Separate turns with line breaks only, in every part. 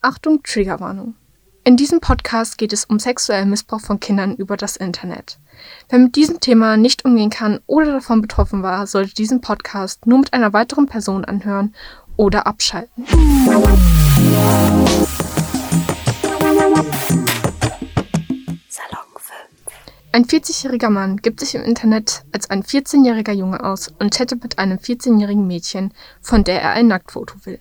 Achtung, Triggerwarnung. In diesem Podcast geht es um sexuellen Missbrauch von Kindern über das Internet. Wer mit diesem Thema nicht umgehen kann oder davon betroffen war, sollte diesen Podcast nur mit einer weiteren Person anhören oder abschalten. Salon 5. Ein 40-jähriger Mann gibt sich im Internet als ein 14-jähriger Junge aus und chattet mit einem 14-jährigen Mädchen, von der er ein Nacktfoto will.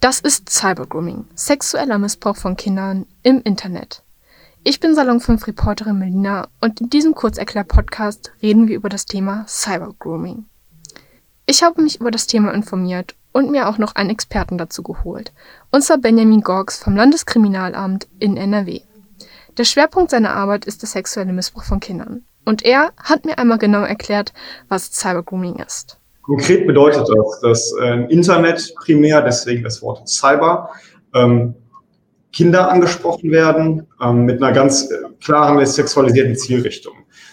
Das ist Cybergrooming, sexueller Missbrauch von Kindern im Internet. Ich bin Salon 5 Reporterin Melina und in diesem Kurzerklär-Podcast reden wir über das Thema Cybergrooming. Ich habe mich über das Thema informiert und mir auch noch einen Experten dazu geholt, und zwar Benjamin Gorgs vom Landeskriminalamt in NRW. Der Schwerpunkt seiner Arbeit ist der sexuelle Missbrauch von Kindern. Und er hat mir einmal genau erklärt, was Cybergrooming ist.
Konkret bedeutet das, dass äh, Internet primär, deswegen das Wort Cyber, ähm, Kinder angesprochen werden ähm, mit einer ganz äh, klaren sexualisierten Zielrichtung.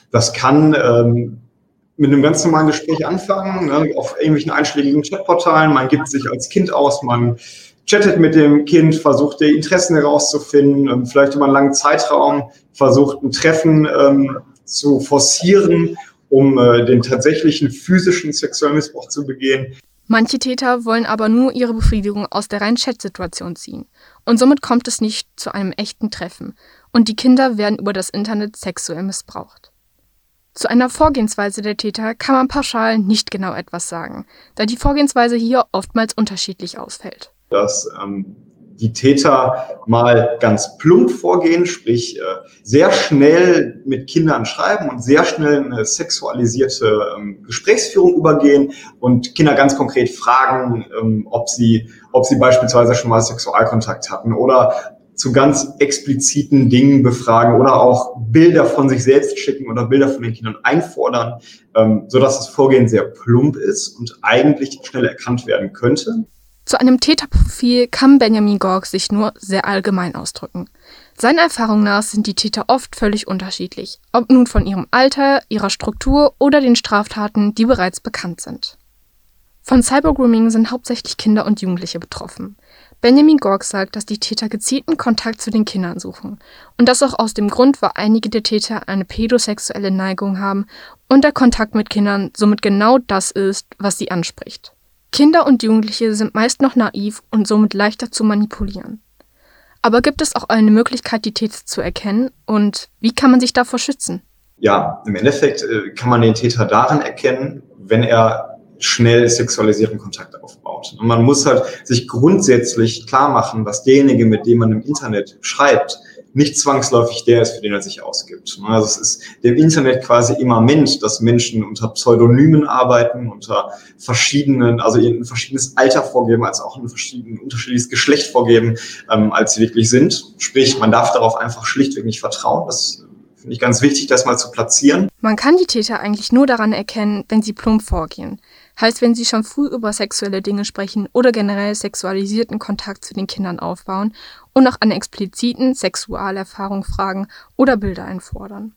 Das kann ähm, mit einem ganz normalen Gespräch anfangen, ne, auf irgendwelchen einschlägigen Chatportalen. Man gibt sich als Kind aus, man chattet mit dem Kind, versucht die Interessen herauszufinden, ähm, vielleicht über einen langen Zeitraum, versucht ein Treffen ähm, zu forcieren um äh, den tatsächlichen physischen sexuellen Missbrauch zu begehen.
Manche Täter wollen aber nur ihre Befriedigung aus der reinen Chat-Situation ziehen. Und somit kommt es nicht zu einem echten Treffen. Und die Kinder werden über das Internet sexuell missbraucht. Zu einer Vorgehensweise der Täter kann man pauschal nicht genau etwas sagen, da die Vorgehensweise hier oftmals unterschiedlich ausfällt.
Dass ähm, die Täter mal ganz plump vorgehen, sprich äh, sehr schnell mit Kindern schreiben und sehr schnell eine sexualisierte ähm, Gesprächsführung übergehen und Kinder ganz konkret fragen, ähm, ob sie, ob sie beispielsweise schon mal Sexualkontakt hatten oder zu ganz expliziten Dingen befragen oder auch Bilder von sich selbst schicken oder Bilder von den Kindern einfordern, ähm, so dass das Vorgehen sehr plump ist und eigentlich schnell erkannt werden könnte.
Zu einem Täterprofil kann Benjamin Gorg sich nur sehr allgemein ausdrücken. Seiner Erfahrung nach sind die Täter oft völlig unterschiedlich, ob nun von ihrem Alter, ihrer Struktur oder den Straftaten, die bereits bekannt sind. Von Cybergrooming sind hauptsächlich Kinder und Jugendliche betroffen. Benjamin Gorg sagt, dass die Täter gezielten Kontakt zu den Kindern suchen und das auch aus dem Grund, weil einige der Täter eine pädosexuelle Neigung haben und der Kontakt mit Kindern somit genau das ist, was sie anspricht. Kinder und Jugendliche sind meist noch naiv und somit leichter zu manipulieren. Aber gibt es auch eine Möglichkeit, die Täter zu erkennen und wie kann man sich davor schützen?
Ja, im Endeffekt äh, kann man den Täter daran erkennen, wenn er schnell sexualisierten Kontakt aufbaut. Und man muss halt sich grundsätzlich klar machen, dass derjenige, mit dem man im Internet schreibt, nicht zwangsläufig der ist, für den er sich ausgibt. Also es ist dem Internet quasi immanent, dass Menschen unter Pseudonymen arbeiten, unter verschiedenen, also ein verschiedenes Alter vorgeben, als auch ein verschieden, unterschiedliches Geschlecht vorgeben, ähm, als sie wirklich sind. Sprich, man darf darauf einfach schlichtweg nicht vertrauen. Das finde ich ganz wichtig, das mal zu platzieren.
Man kann die Täter eigentlich nur daran erkennen, wenn sie plump vorgehen. Heißt, wenn sie schon früh über sexuelle Dinge sprechen oder generell sexualisierten Kontakt zu den Kindern aufbauen und nach einer expliziten Sexualerfahrung fragen oder Bilder einfordern.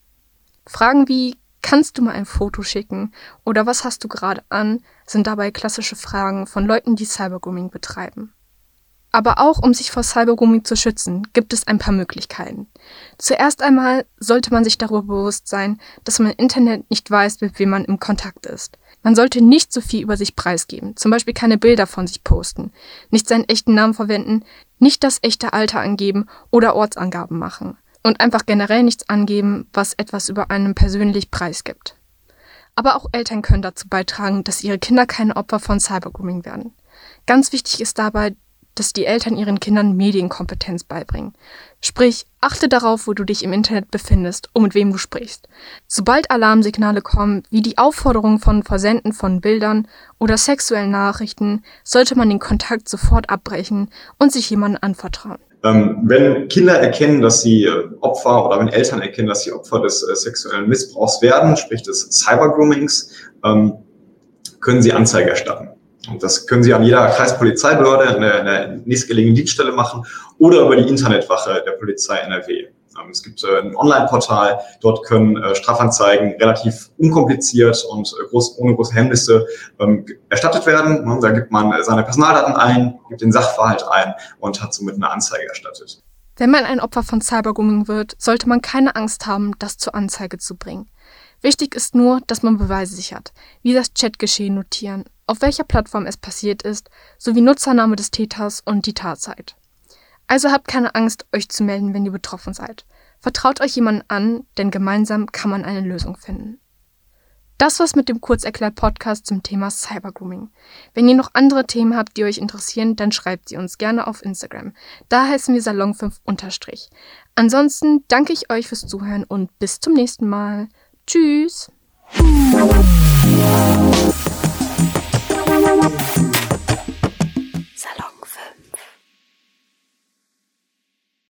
Fragen wie Kannst du mal ein Foto schicken? Oder was hast du gerade an? sind dabei klassische Fragen von Leuten, die Cybergrooming betreiben. Aber auch um sich vor Cybergrooming zu schützen, gibt es ein paar Möglichkeiten. Zuerst einmal sollte man sich darüber bewusst sein, dass man im Internet nicht weiß, mit wem man im Kontakt ist. Man sollte nicht so viel über sich preisgeben, zum Beispiel keine Bilder von sich posten, nicht seinen echten Namen verwenden, nicht das echte Alter angeben oder Ortsangaben machen und einfach generell nichts angeben, was etwas über einen persönlich preisgibt. Aber auch Eltern können dazu beitragen, dass ihre Kinder keine Opfer von Cybergrooming werden. Ganz wichtig ist dabei, dass die Eltern ihren Kindern Medienkompetenz beibringen. Sprich, achte darauf, wo du dich im Internet befindest und mit wem du sprichst. Sobald Alarmsignale kommen, wie die Aufforderung von Versenden von Bildern oder sexuellen Nachrichten, sollte man den Kontakt sofort abbrechen und sich jemandem anvertrauen.
Ähm, wenn Kinder erkennen, dass sie äh, Opfer oder wenn Eltern erkennen, dass sie Opfer des äh, sexuellen Missbrauchs werden, sprich des Cybergroomings, ähm, können sie Anzeige erstatten. Und das können Sie an jeder Kreispolizeibehörde, in der, in der nächstgelegenen Dienststelle machen oder über die Internetwache der Polizei NRW. Ähm, es gibt äh, ein Online-Portal, dort können äh, Strafanzeigen relativ unkompliziert und äh, groß, ohne große Hemmnisse ähm, erstattet werden. Ne, da gibt man seine Personaldaten ein, gibt den Sachverhalt ein und hat somit eine Anzeige erstattet.
Wenn man ein Opfer von Cybergrooming wird, sollte man keine Angst haben, das zur Anzeige zu bringen. Wichtig ist nur, dass man Beweise sichert, wie das Chatgeschehen notieren, auf welcher Plattform es passiert ist, sowie Nutzername des Täters und die Tatzeit. Also habt keine Angst, euch zu melden, wenn ihr betroffen seid. Vertraut euch jemanden an, denn gemeinsam kann man eine Lösung finden. Das war's mit dem Kurzerklärt-Podcast zum Thema Cybergrooming. Wenn ihr noch andere Themen habt, die euch interessieren, dann schreibt sie uns gerne auf Instagram. Da heißen wir Salon5 Ansonsten danke ich euch fürs Zuhören und bis zum nächsten Mal. Tschüss!